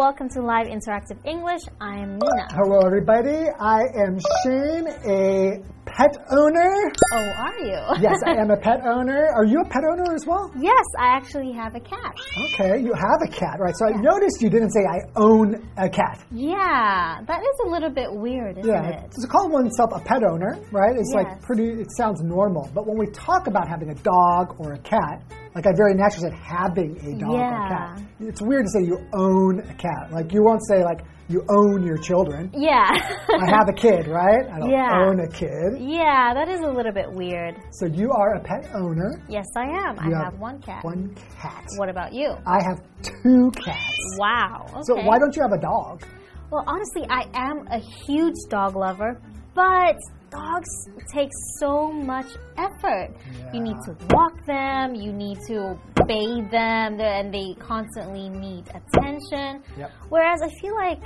welcome to Live Interactive English. I'm Nina. Hello, everybody. I am Shane, a pet owner. Oh, are you? Yes, I am a pet owner. Are you a pet owner as well? yes, I actually have a cat. Okay, you have a cat, right? So I noticed you didn't say I own a cat. Yeah, that is a little bit weird, isn't Yeah, it? to call oneself a pet owner, right? It's Yes. like pretty. It sounds normal, but when we talk about having a dog or a cat, like I very naturally said, having a dog or Yeah. a cat, it's weird to say you own a cat. Like you won't say like you own your children. Yeah. I have a kid, right? I don't Yeah. own a kid. yeah, that is a little bit weird. So you are a pet owner. Yes, I am. You I have one cat. One cat. What about you? I have two cats. Wow. Okay. So why don't you have a dog? Well, honestly, I am a huge dog lover, but dogs take so much effort. You need to walk them, you need to bathe them, and they constantly need attention. Yep. Whereas I feel like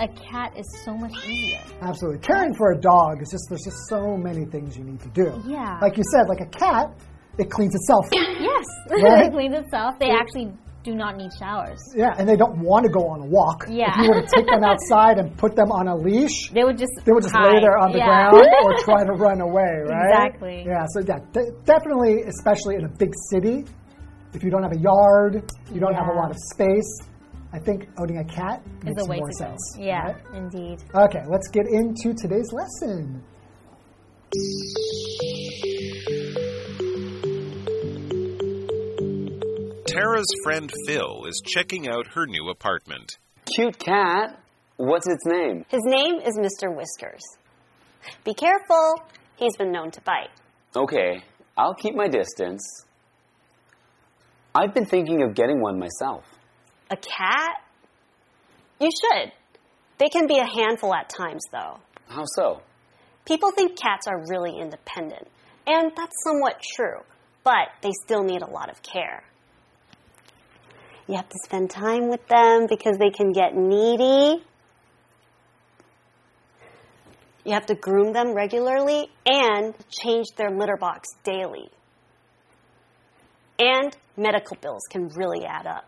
a cat is so much easier. Absolutely. Caring for a dog is just there's just so many things you need to do. Yeah. Like you said, like a cat, it cleans itself. Yes, Right? they clean itself. They actually do not need showers. yeah, and they don't want to go on a walk. Yeah. If you were to take them outside and put them on a leash, They would just they would just lay there on the Yeah. ground or try to run away, right? Exactly. Yeah, so yeah, de- definitely, especially in a big city, if you don't have a yard, you don't have a lot of space, I think owning a cat is makes a way more sense. go. Yeah, right? indeed. Okay, let's get into today's lesson. Tara's friend Phil is checking out her new apartment. Cute cat. What's its name? His name is Mr. Whiskers. Be careful, he's been known to bite. Okay, I'll keep my distance. I've been thinking of getting one myself. A cat? You should. They can be a handful at times, though. How so? People think cats are really independent, and that's somewhat true, but they still need a lot of care. You have to spend time with them because they can get needy. You have to groom them regularly and change their litter box daily. And medical bills can really add up.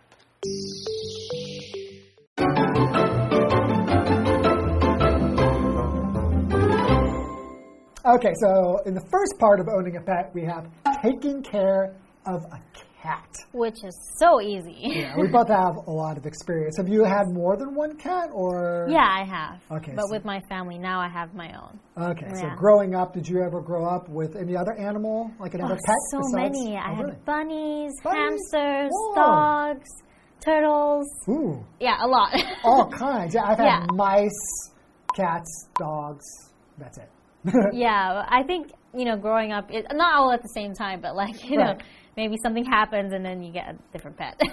Okay, so in the first part of owning a pet, we have taking care of a cat. Which is so easy. Yeah, we both have a lot of experience. Have you had more than one cat, or Yeah, I have. Okay, But so- with my family, now I have my own. Okay, so growing up, did you ever grow up with any other animal, like another Oh, pet? so besides- many. I Oh, had bunnies, Bunnies? hamsters, Whoa. dogs, turtles. Ooh, Yeah, a lot. all kinds. Yeah, I've had Yeah. mice, cats, dogs. That's it. yeah, I think you know, growing up, it, not all at the same time, but like you know, Right. Maybe something happens and then you get a different pet.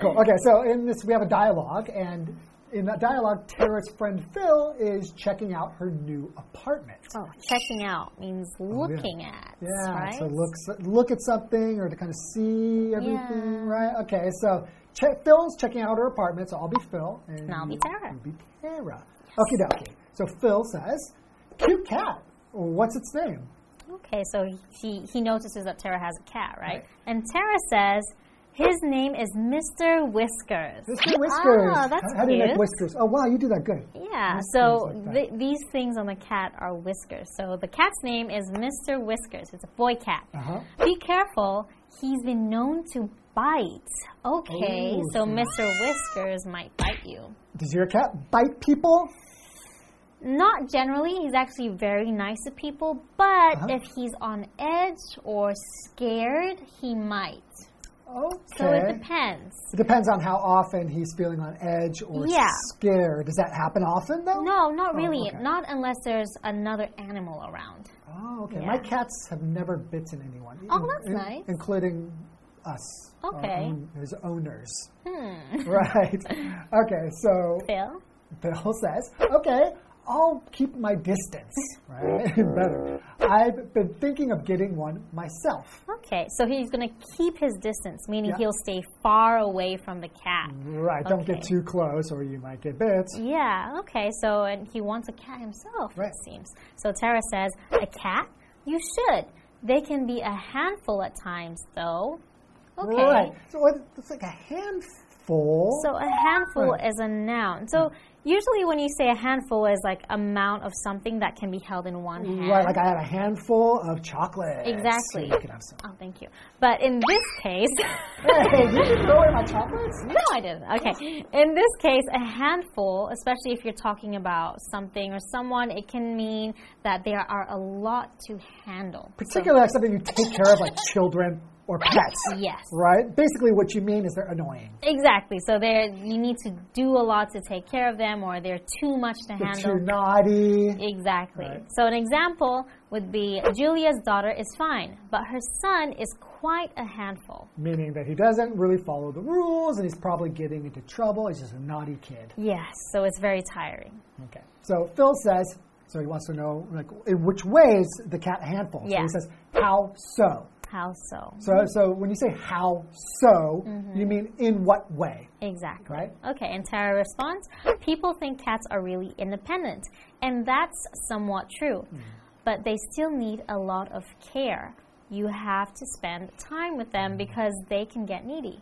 Cool. Okay, so in this, we have a dialogue, and in that dialogue, Tara's friend Phil is checking out her new apartment. oh, checking out means oh, looking at. Oh, Yeah, right? so look look at something or to kind of see everything, Yeah. right? Okay, so check, Phil's checking out her apartment, so I'll be Phil. And, And I'll be Tara. You'll be Tara. Okie dokie. So Phil says, cute cat. What's its name? Okay, so he he notices that Tara has a cat, right? Right. And Tara says. His name is Mr. Whiskers. Mr. Whiskers. Ah, that's how, how do you cute. whiskers? Oh, wow, you do that good. Yeah, Whiskers so like th these things on the cat are whiskers. So the cat's name is Mr. Whiskers. It's a boy cat. Uh-huh. Be careful, he's been known to bite. Okay, Oh, so so- Mr. Whiskers might bite you. Does your cat bite people? Not generally, he's actually very nice to people, but Uh-huh. if he's on edge or scared, he might. Okay. So it depends. It depends on how often he's feeling on edge or Yeah. scared. Does that happen often, though? No, not Oh, really. okay. Not unless there's another animal around. Oh, okay. Yeah. My cats have never bitten anyone. Oh, that's in- nice. Including us. Okay. own- his owners. Hmm. Right. okay, so Phil? Bill says, okay, I'll keep my distance. Right? Better. I've been thinking of getting one myself. Okay, so he's going to keep his distance, meaning Yeah. he'll stay far away from the cat. Right. Don't get too close or you might get bit. Yeah, okay, so and he wants a cat himself, Right. it seems. So Tara says, A cat? You should. They can be a handful at times, though. Okay. Right. So it's like a handful. So a handful Right. is a noun. So hmm. Usually when you say a handful is like amount of something that can be held in one hand. Right, like I had a handful of chocolate. Exactly. You can have some. Oh, thank you. But in this case, Hey, did you throw away my chocolates? no, I didn't. Okay. In this case, a handful, especially if you're talking about something or someone, it can mean that there are a lot to handle. So- Particularly like something you take care of, like children or pets. yes. Right? Basically, what you mean is they're annoying. Exactly. So there, you need to do a lot to take care of them, or they're too much to handle. They're handle. too naughty. Exactly. Right. So an example would be Julia's daughter is fine, but her son is quite a handful. Meaning that he doesn't really follow the rules and he's probably getting into trouble. He's just a naughty kid. Yes, so it's very tiring. Okay. So Phil says, so he wants to know, like, in which ways the cat handful. So Yeah. he says, how so? How so? So, so when you say how so, Mm-hmm. you mean in what way, Exactly. right? Okay, and Tara responds People think cats are really independent, and that's somewhat true, but they still need a lot of care. You have to spend time with them because they can get needy.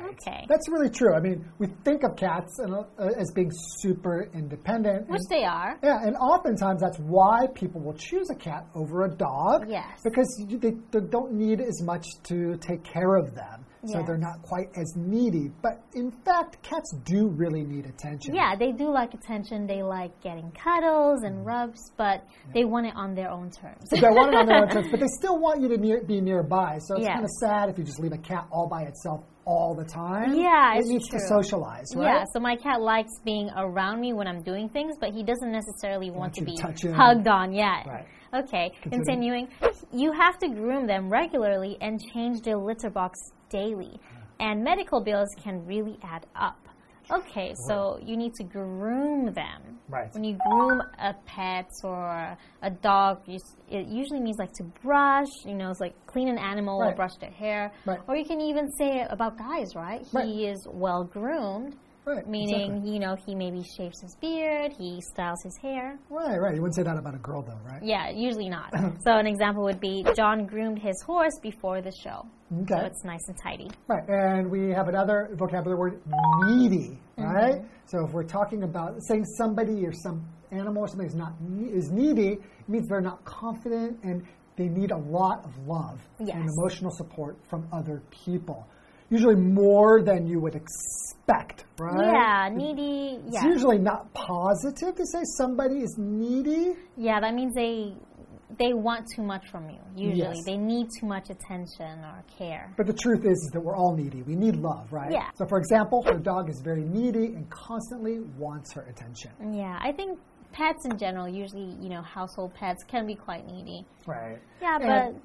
Right. Okay. That's really true. I mean, we think of cats uh, as being super independent. Which and- they are. Yeah, and oftentimes that's why people will choose a cat over a dog. Yes. Because you, they, they don't need as much to take care of them. So Yes. they're not quite as needy. But in fact, cats do really need attention. Yeah, they do like attention. They like getting cuddles and rubs, but they want it on their own terms. They want it on their own terms, but they still want you to near, be nearby. So it's kind of sad if you just leave a cat all by itself all the time. Yeah, it needs to socialize, right? Yeah, so my cat likes being around me when I'm doing things, but he doesn't necessarily want, Want to be hugged on yet. Right. Okay, continuing. You have to groom them regularly and change their litter box daily. And medical bills can really add up. Okay, so you need to groom them. Right. When you groom a pet or a dog, you, s- it usually means like to brush, you know, it's like clean an animal or brush their hair. Right. Or you can even say it about guys, right? Right. He is well groomed. Right, Meaning, exactly. you know, he maybe shaves his beard, he styles his hair. Right, right. You wouldn't say that about a girl, though, right? Yeah, usually not. so an example would be John groomed his horse before the show. Okay. So it's nice and tidy. Right, and we have another vocabulary word, needy, Mm-hmm. right? So if we're talking about saying somebody or some animal or something is not is needy, it means they're not confident and they need a lot of love and emotional support from other people. Usually more than you would expect, right? Yeah, needy. Yeah. It's usually not positive to say somebody is needy. Yeah, that means they they want too much from you. Usually, Yes. they need too much attention or care. But the truth is, is that we're all needy. We need love, right? Yeah. So, for example, her dog is very needy and constantly wants her attention. Yeah, I think pets in general, usually, you know, household pets can be quite needy. Right. Yeah, but And-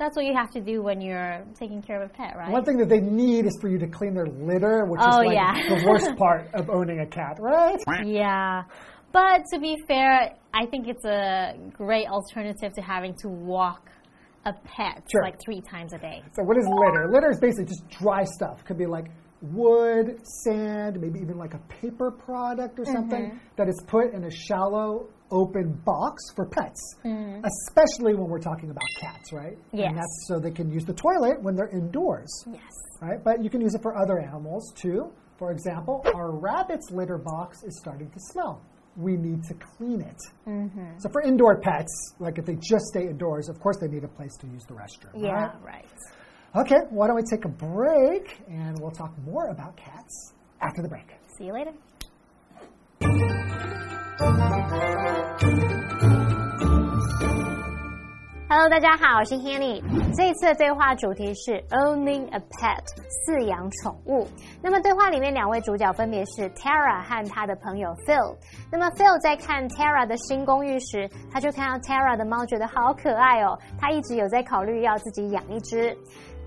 that's what you have to do when you're taking care of a pet, right? One thing that they need is for you to clean their litter, which Oh, is like yeah. the worst part of owning a cat, right? Yeah. But to be fair, I think it's a great alternative to having to walk a pet Sure. like three times a day. So, what is litter? Litter is basically just dry stuff. Could be like wood, sand, maybe even like a paper product or something Mm-hmm. that is put in a shallow, open box for pets, Mm. especially when we're talking about cats, right? Yes. And that's so they can use the toilet when they're indoors. Yes. right? But you can use it for other animals too. For example, our rabbit's litter box is starting to smell. We need to clean it. Mm-hmm. So for indoor pets, like if they just stay indoors, of course they need a place to use the restroom. Yeah, right? right. Okay, why don't we take a break and we'll talk more about cats after the break. See you later. Hello，大家好，我是 Hanny。这一次的对话主题是 owning a pet，饲养宠物。那么对话里面两位主角分别是 Tara 和她的朋友 Phil。那么 Phil 在看 Tara 的新公寓时，他就看到 Tara 的猫，觉得好可爱哦。他一直有在考虑要自己养一只。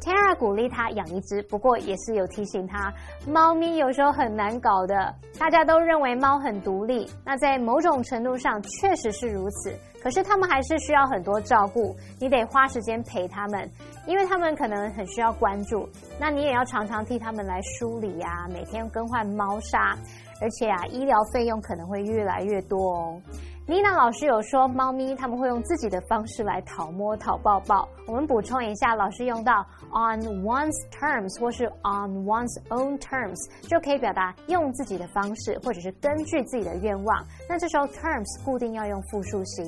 Tara 鼓励他养一只，不过也是有提醒他，猫咪有时候很难搞的。大家都认为猫很独立，那在某种程度上确实是如此。可是它们还是需要很多照顾，你得花时间陪它们，因为它们可能很需要关注。那你也要常常替它们来梳理呀、每天更换猫砂，而且啊，医疗费用可能会越来越多哦。妮娜老师有说，猫咪它们会用自己的方式来讨摸、讨抱抱。我们补充一下，老师用到 on one's terms 或是 on one's own terms 就可以表达用自己的方式，或者是根据自己的愿望。那这时候 terms 固定要用复数型。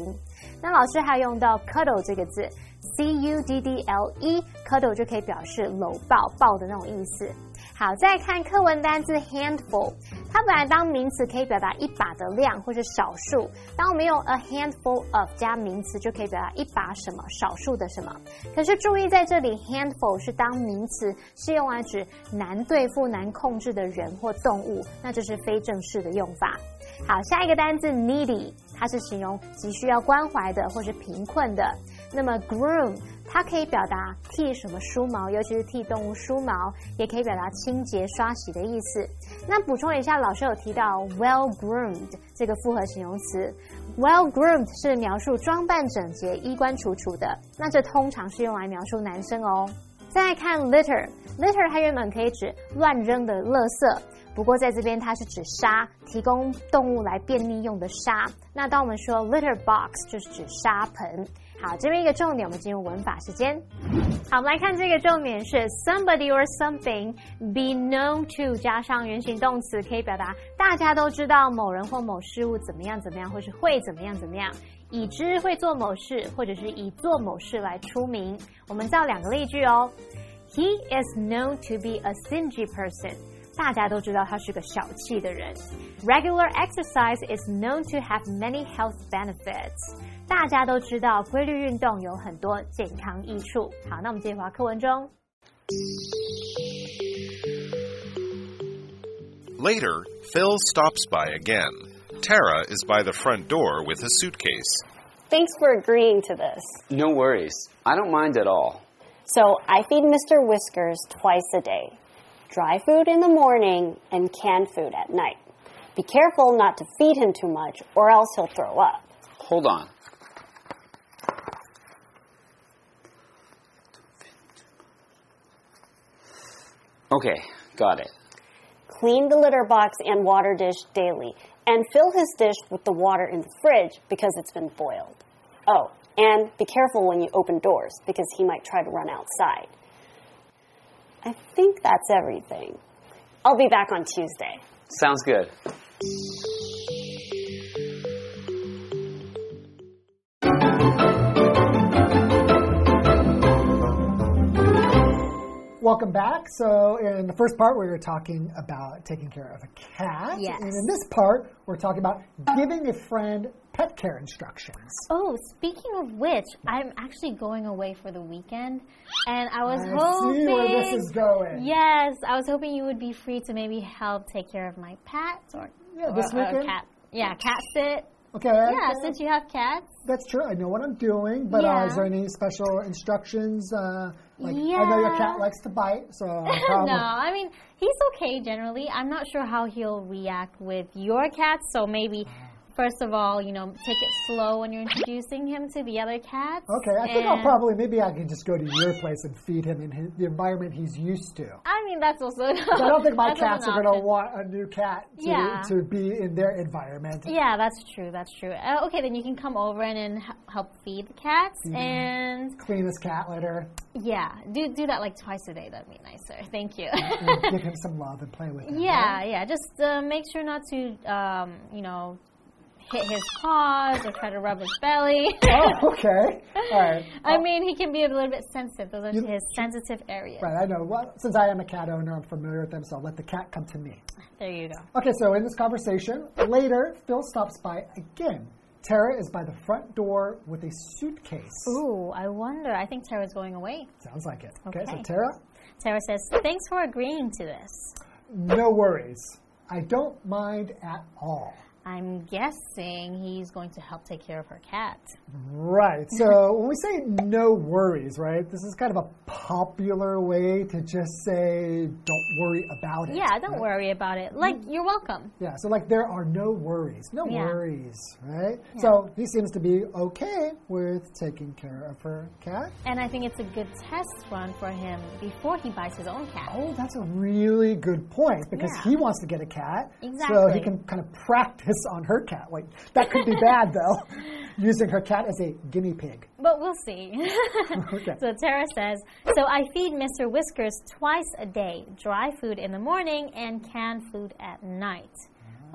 那老师还用到 cuddle 这个字，c u d d l e，cuddle 就可以表示搂抱、抱的那种意思。好，再看课文单字 handful，它本来当名词可以表达一把的量或是少数。当我们用 a handful of 加名词，就可以表达一把什么，少数的什么。可是注意在这里，handful 是当名词，是用来指难对付、难控制的人或动物，那这是非正式的用法。好，下一个单字 needy，它是形容急需要关怀的或是贫困的。那么 groom。它可以表达替什么梳毛，尤其是替动物梳毛，也可以表达清洁刷洗的意思。那补充一下，老师有提到 well groomed 这个复合形容词，well groomed 是描述装扮整洁、衣冠楚楚的。那这通常是用来描述男生哦。再看 litter，litter 它原本可以指乱扔的垃圾，不过在这边它是指沙，提供动物来便利用的沙。那当我们说 litter box 就是指沙盆。好，这边一个重点，我们进入文法时间。好，我们来看这个重点是 somebody or something be known to 加上原形动词，可以表达大家都知道某人或某事物怎么样怎么样，或是会怎么样怎么样，已知会做某事，或者是以做某事来出名。我们造两个例句哦。He is known to be a stingy person。大家都知道他是个小气的人。Regular exercise is known to have many health benefits。大家都知道，规律运动有很多健康益处。好，那我们接着回课文中。Later, Phil stops by again. Tara is by the front door with a suitcase. Thanks for agreeing to this. No worries. I don't mind at all. So I feed Mr. Whiskers twice a day dry food in the morning and canned food at night. Be careful not to feed him too much, or else he'll throw up. Hold on. Okay, got it. Clean the litter box and water dish daily, and fill his dish with the water in the fridge because it's been boiled. Oh, and be careful when you open doors because he might try to run outside. I think that's everything. I'll be back on Tuesday. Sounds good. Welcome back. So, in the first part, we were talking about taking care of a cat. Yes. And in this part, we're talking about giving a friend pet care instructions. Oh, speaking of which, I'm actually going away for the weekend, and I was I hoping. see where this is going. Yes, I was hoping you would be free to maybe help take care of my pets or, Yeah, or this a weekend? cat. Yeah, cat sit. Okay. Yeah, okay. since you have cats. That's true. I know what I'm doing, but uh, is there any special instructions? Uh, like I know your Yeah. cat likes to bite, so no. I mean he's okay generally. I'm not sure how he'll react with your cat, so maybe uh, first of all, you know, take it slow when you're introducing him to the other cats. Okay, I think I'll probably maybe I can just go to your place and feed him in his, the environment he's used to. I mean that's also. I don't think my cats are going to want a new cat to, Yeah. to be in their environment. Yeah, that's true. That's true. Uh, okay, then you can come over and, and help feed the cats, Mm-hmm. and Clean his cat litter, yeah, do do that like twice a day. That'd be nicer. Thank you. give him some love and play with him. yeah, yeah. Just uh, make sure not to, um, you know, hit his paws or try to rub his belly. Oh, okay. All right. I mean, he can be a little bit sensitive. Those are You- his sensitive areas. Right, I know. Well, since I am a cat owner, I'm familiar with them, so I'll let the cat come to me. There you go. Okay, so in this conversation, later, Phil stops by again. Tara is by the front door with a suitcase. Ooh, I wonder. I think Tara's going away. Sounds like it. Okay, so Tara, Tara says, "Thanks for agreeing to this." no worries. I don't mind at all. I'm guessing he's going to help take care of her cat. Right. So when we say no worries, right, this is kind of a popular way to just say don't worry about it. Yeah, don't right? worry about it. Like, mm-hmm. you're welcome. Yeah, so like there are no worries. No Yeah. worries, right? Yeah. So he seems to be okay with taking care of her cat. And I think it's a good test run for him before he buys his own cat. Oh, that's a really good point because Yeah. he wants to get a cat. So he can kind of practice on her cat. Like that could be bad though. Using her cat as a guinea pig. But we'll see. Okay. So Tara says, so I feed Mr. Whiskers twice a day, dry food in the morning and canned food at night.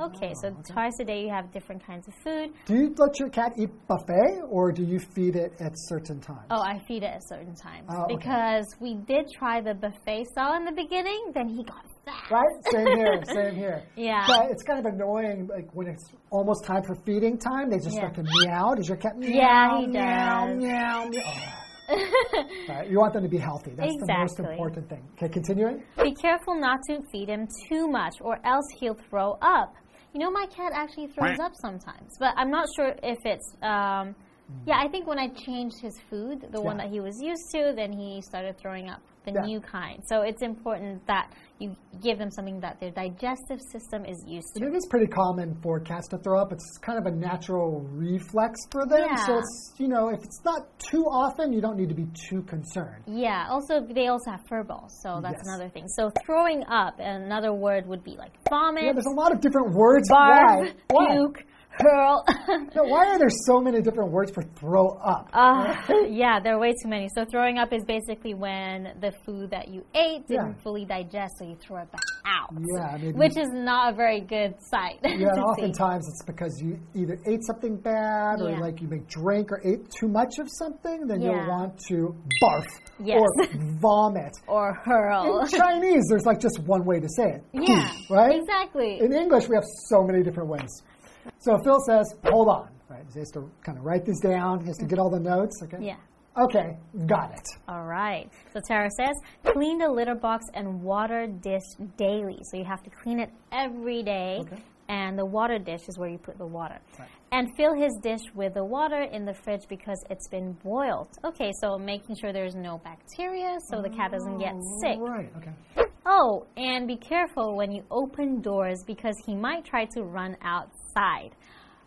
Okay, so oh, twice a day you have different kinds of food. Do you let your cat eat buffet or do you feed it at certain times? Oh, I feed it at certain times Oh, okay. because we did try the buffet style in the beginning. Then he got fat. Right? Same here, same here. Yeah. But it's kind of annoying, like when it's almost time for feeding time, they just Yeah. start to meow. Does your cat meow? Yeah, he meow, does. Meow, meow. Oh. Right, You want them to be healthy. That's the most important thing. Okay, continuing. Be careful not to feed him too much, or else he'll throw up. You know, my cat actually throws up sometimes, but I'm not sure if it's. Um, Mm. yeah, I think when I changed his food, the one that he was used to, then he started throwing up the Yeah. new kind. So it's important that you give them something that their digestive system is used to. it is pretty common for cats to throw up. It's kind of a natural reflex for them. Yeah. So it's, you know, if it's not too often, you don't need to be too concerned. Yeah. Also, they also have fur balls, so that's Yes. another thing. So throwing up, another word would be like vomit, Yeah, there's a lot of different words. barf, Why? Why? puke, hurl. No, why are there so many different words for throw up? Uh, yeah, there are way too many. So throwing up is basically when the food that you ate didn't Yeah. fully digest, so you throw it back out. Yeah, which is not a very good sight. Yeah, to and see. oftentimes it's because you either ate something bad or Yeah. like you may drink or ate too much of something, then Yeah. you'll want to barf Yes. or vomit. or hurl. In Chinese, there's like just one way to say it. yeah, right? Exactly. In English, we have so many different ways. So Phil says, hold on, right? He has to kind of write this down. He has to get all the notes, okay? yeah. Okay, got it. All right. So Tara says, clean the litter box and water dish daily. So you have to clean it every day. Okay. And the water dish is where you put the water. And fill his dish with the water in the fridge because it's been boiled. Okay, so making sure there's no bacteria so the cat doesn't get oh, sick. Right, okay. Oh, and be careful when you open doors because he might try to run outside.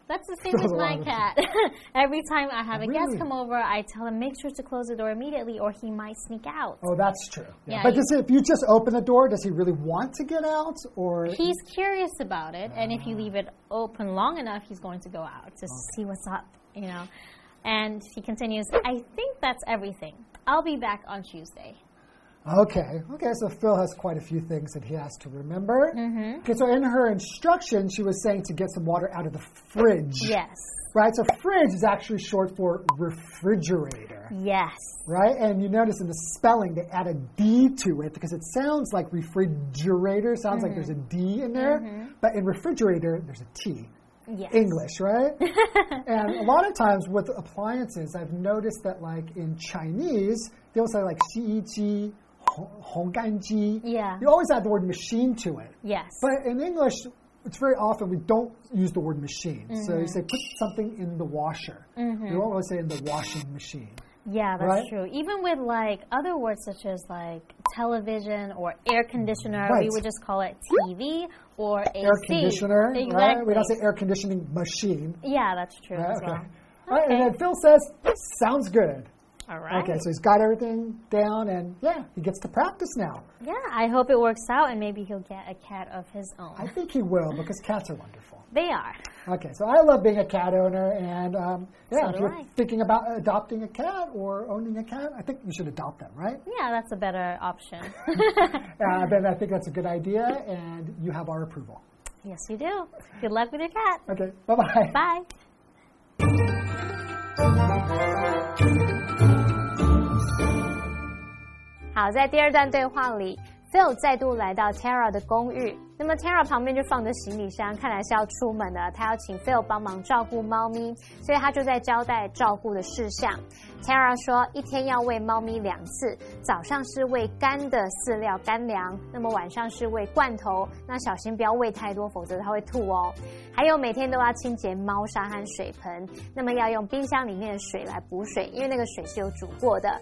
That's the same with my cat. Every time I have a guest come over, I tell him make sure to close the door immediately or he might sneak out. Oh, that's true. Yeah. Yeah, but does, if you just open the door, does he really want to get out? Or He's curious about it, and Ah. if you leave it open long enough, he's going to go out to see what's up, you know. And he continues, I think that's everything. I'll be back on Tuesday. Okay, okay, so Phil has quite a few things that he has to remember. Mm-hmm. Okay, so in her instruction, she was saying to get some water out of the fridge. Yes. Right, so fridge is actually short for refrigerator. Yes. Right, and you notice in the spelling they add a D to it because it sounds like refrigerator, sounds like there's a D in there, but in refrigerator, there's a T. Yes. English, right? and a lot of times with appliances, I've noticed that like in Chinese, they'll say like 洗衣机, hong gan ji. Yeah. You always add the word machine to it. Yes. But in English, it's very often we don't use the word machine. So Mm-hmm. you say put something in the washer. You don't always say in the washing machine. Yeah, that's Right? true. Even with like other words such as like television or air conditioner, Right. we would just call it TV or AC. Air conditioner, Exactly. right? We don't say air conditioning machine. Yeah, that's true Right? as Okay. well. All right, and then Phil says, sounds good. All right. Okay, so he's got everything down, and yeah, he gets to practice now. Yeah, I hope it works out and maybe he'll get a cat of his own. I think he will because cats are wonderful. they are. Okay, so I love being a cat owner, and um, yeah, So if you're I. thinking about adopting a cat or owning a cat, I think you should adopt them, right? Yeah, that's a better option. Uh, then I think that's a good idea, and you have our approval. yes, you do. Good luck with your cat. Okay, bye bye. Bye. 好，在第二段对话里，Phil 再度来到 Tara 的公寓。那么 Tara 旁边就放着行李箱，看来是要出门的。他要请 Phil 帮忙照顾猫咪，所以他就在交代照顾的事项。Tara 说，一天要喂猫咪两次，早上是喂干的饲料干粮，那么晚上是喂罐头。那小心不要喂太多，否则它会吐哦。还有每天都要清洁猫砂和水盆，那么要用冰箱里面的水来补水，因为那个水是有煮过的。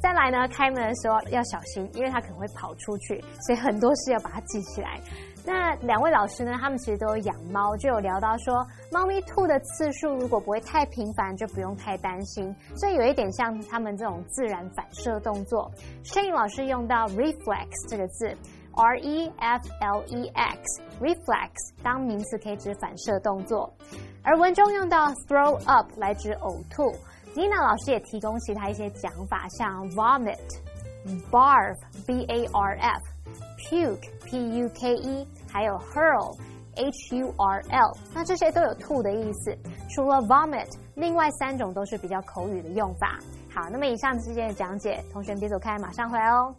再来呢，开门的时候要小心，因为它可能会跑出去，所以很多事要把它记起来。那两位老师呢，他们其实都有养猫，就有聊到说，猫咪吐的次数如果不会太频繁，就不用太担心。所以有一点像他们这种自然反射动作。摄影老师用到 reflex 这个字 R E F L E X，reflex 当名词可以指反射动作，而文中用到 throw up 来指呕吐。Nina 老师也提供其他一些讲法，像 vomit、barf、b a r f、puke、p u k e，还有 hurl、h u r l，那这些都有吐的意思。除了 vomit，另外三种都是比较口语的用法。好，那么以上之间的讲解，同学别走开，马上回来哦。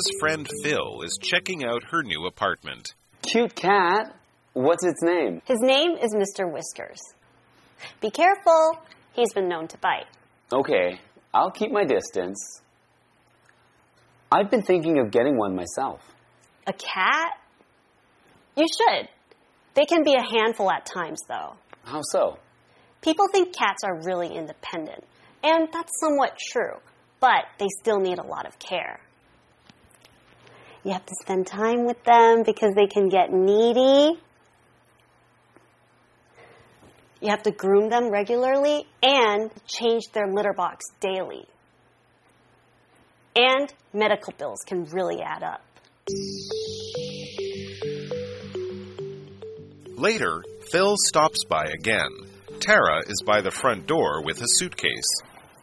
Tara's friend Phil is checking out her new apartment. Cute cat. What's its name? His name is Mr. Whiskers. Be careful, he's been known to bite. Okay, I'll keep my distance. I've been thinking of getting one myself. A cat? You should. They can be a handful at times, though. How so? People think cats are really independent, and that's somewhat true, but they still need a lot of care. You have to spend time with them because they can get needy. You have to groom them regularly and change their litter box daily. And medical bills can really add up. Later, Phil stops by again. Tara is by the front door with a suitcase.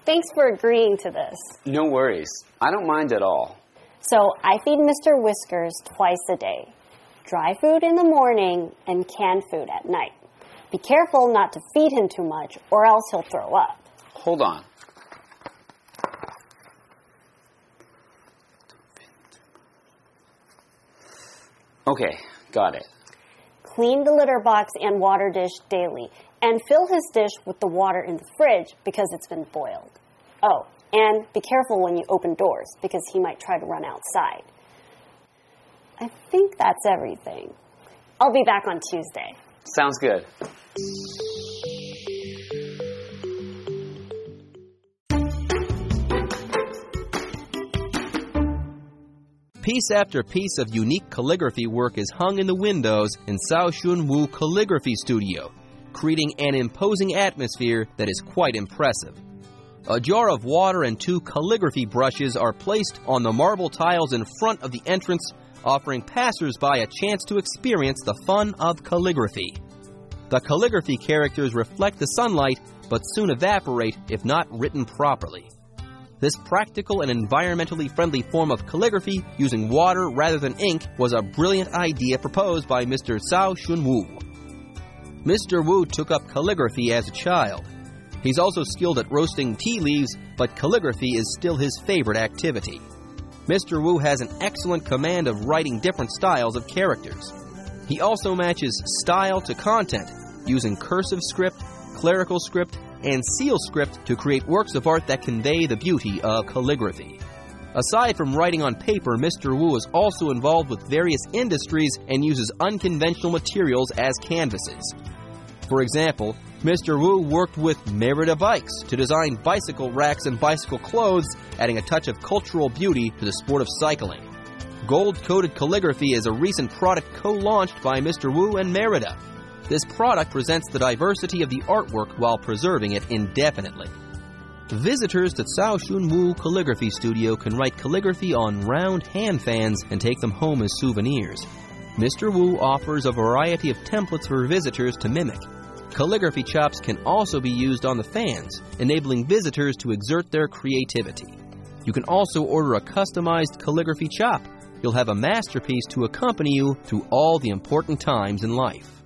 Thanks for agreeing to this. No worries. I don't mind at all. So I feed Mr. Whiskers twice a day dry food in the morning and canned food at night. Be careful not to feed him too much, or else he'll throw up. Hold on. Okay, got it. Clean the litter box and water dish daily, and fill his dish with the water in the fridge because it's been boiled. Oh, and be careful when you open doors because he might try to run outside. I think that's everything. I'll be back on Tuesday. Sounds good. Piece after piece of unique calligraphy work is hung in the windows in Cao Shun Wu Calligraphy Studio, creating an imposing atmosphere that is quite impressive. A jar of water and two calligraphy brushes are placed on the marble tiles in front of the entrance, offering passersby a chance to experience the fun of calligraphy. The calligraphy characters reflect the sunlight but soon evaporate if not written properly. This practical and environmentally friendly form of calligraphy using water rather than ink was a brilliant idea proposed by Mr. Cao Shun Wu. Mr. Wu took up calligraphy as a child. He's also skilled at roasting tea leaves, but calligraphy is still his favorite activity. Mr. Wu has an excellent command of writing different styles of characters. He also matches style to content using cursive script, clerical script, and seal script to create works of art that convey the beauty of calligraphy. Aside from writing on paper, Mr. Wu is also involved with various industries and uses unconventional materials as canvases. For example, Mr. Wu worked with Merida Bikes to design bicycle racks and bicycle clothes, adding a touch of cultural beauty to the sport of cycling. Gold coated calligraphy is a recent product co launched by Mr. Wu and Merida. This product presents the diversity of the artwork while preserving it indefinitely. Visitors to Cao Shun Wu Calligraphy Studio can write calligraphy on round hand fans and take them home as souvenirs. Mr. Wu offers a variety of templates for visitors to mimic. Calligraphy chops can also be used on the fans, enabling visitors to exert their creativity. You can also order a customized calligraphy chop. You'll have a masterpiece to accompany you through all the important times in life.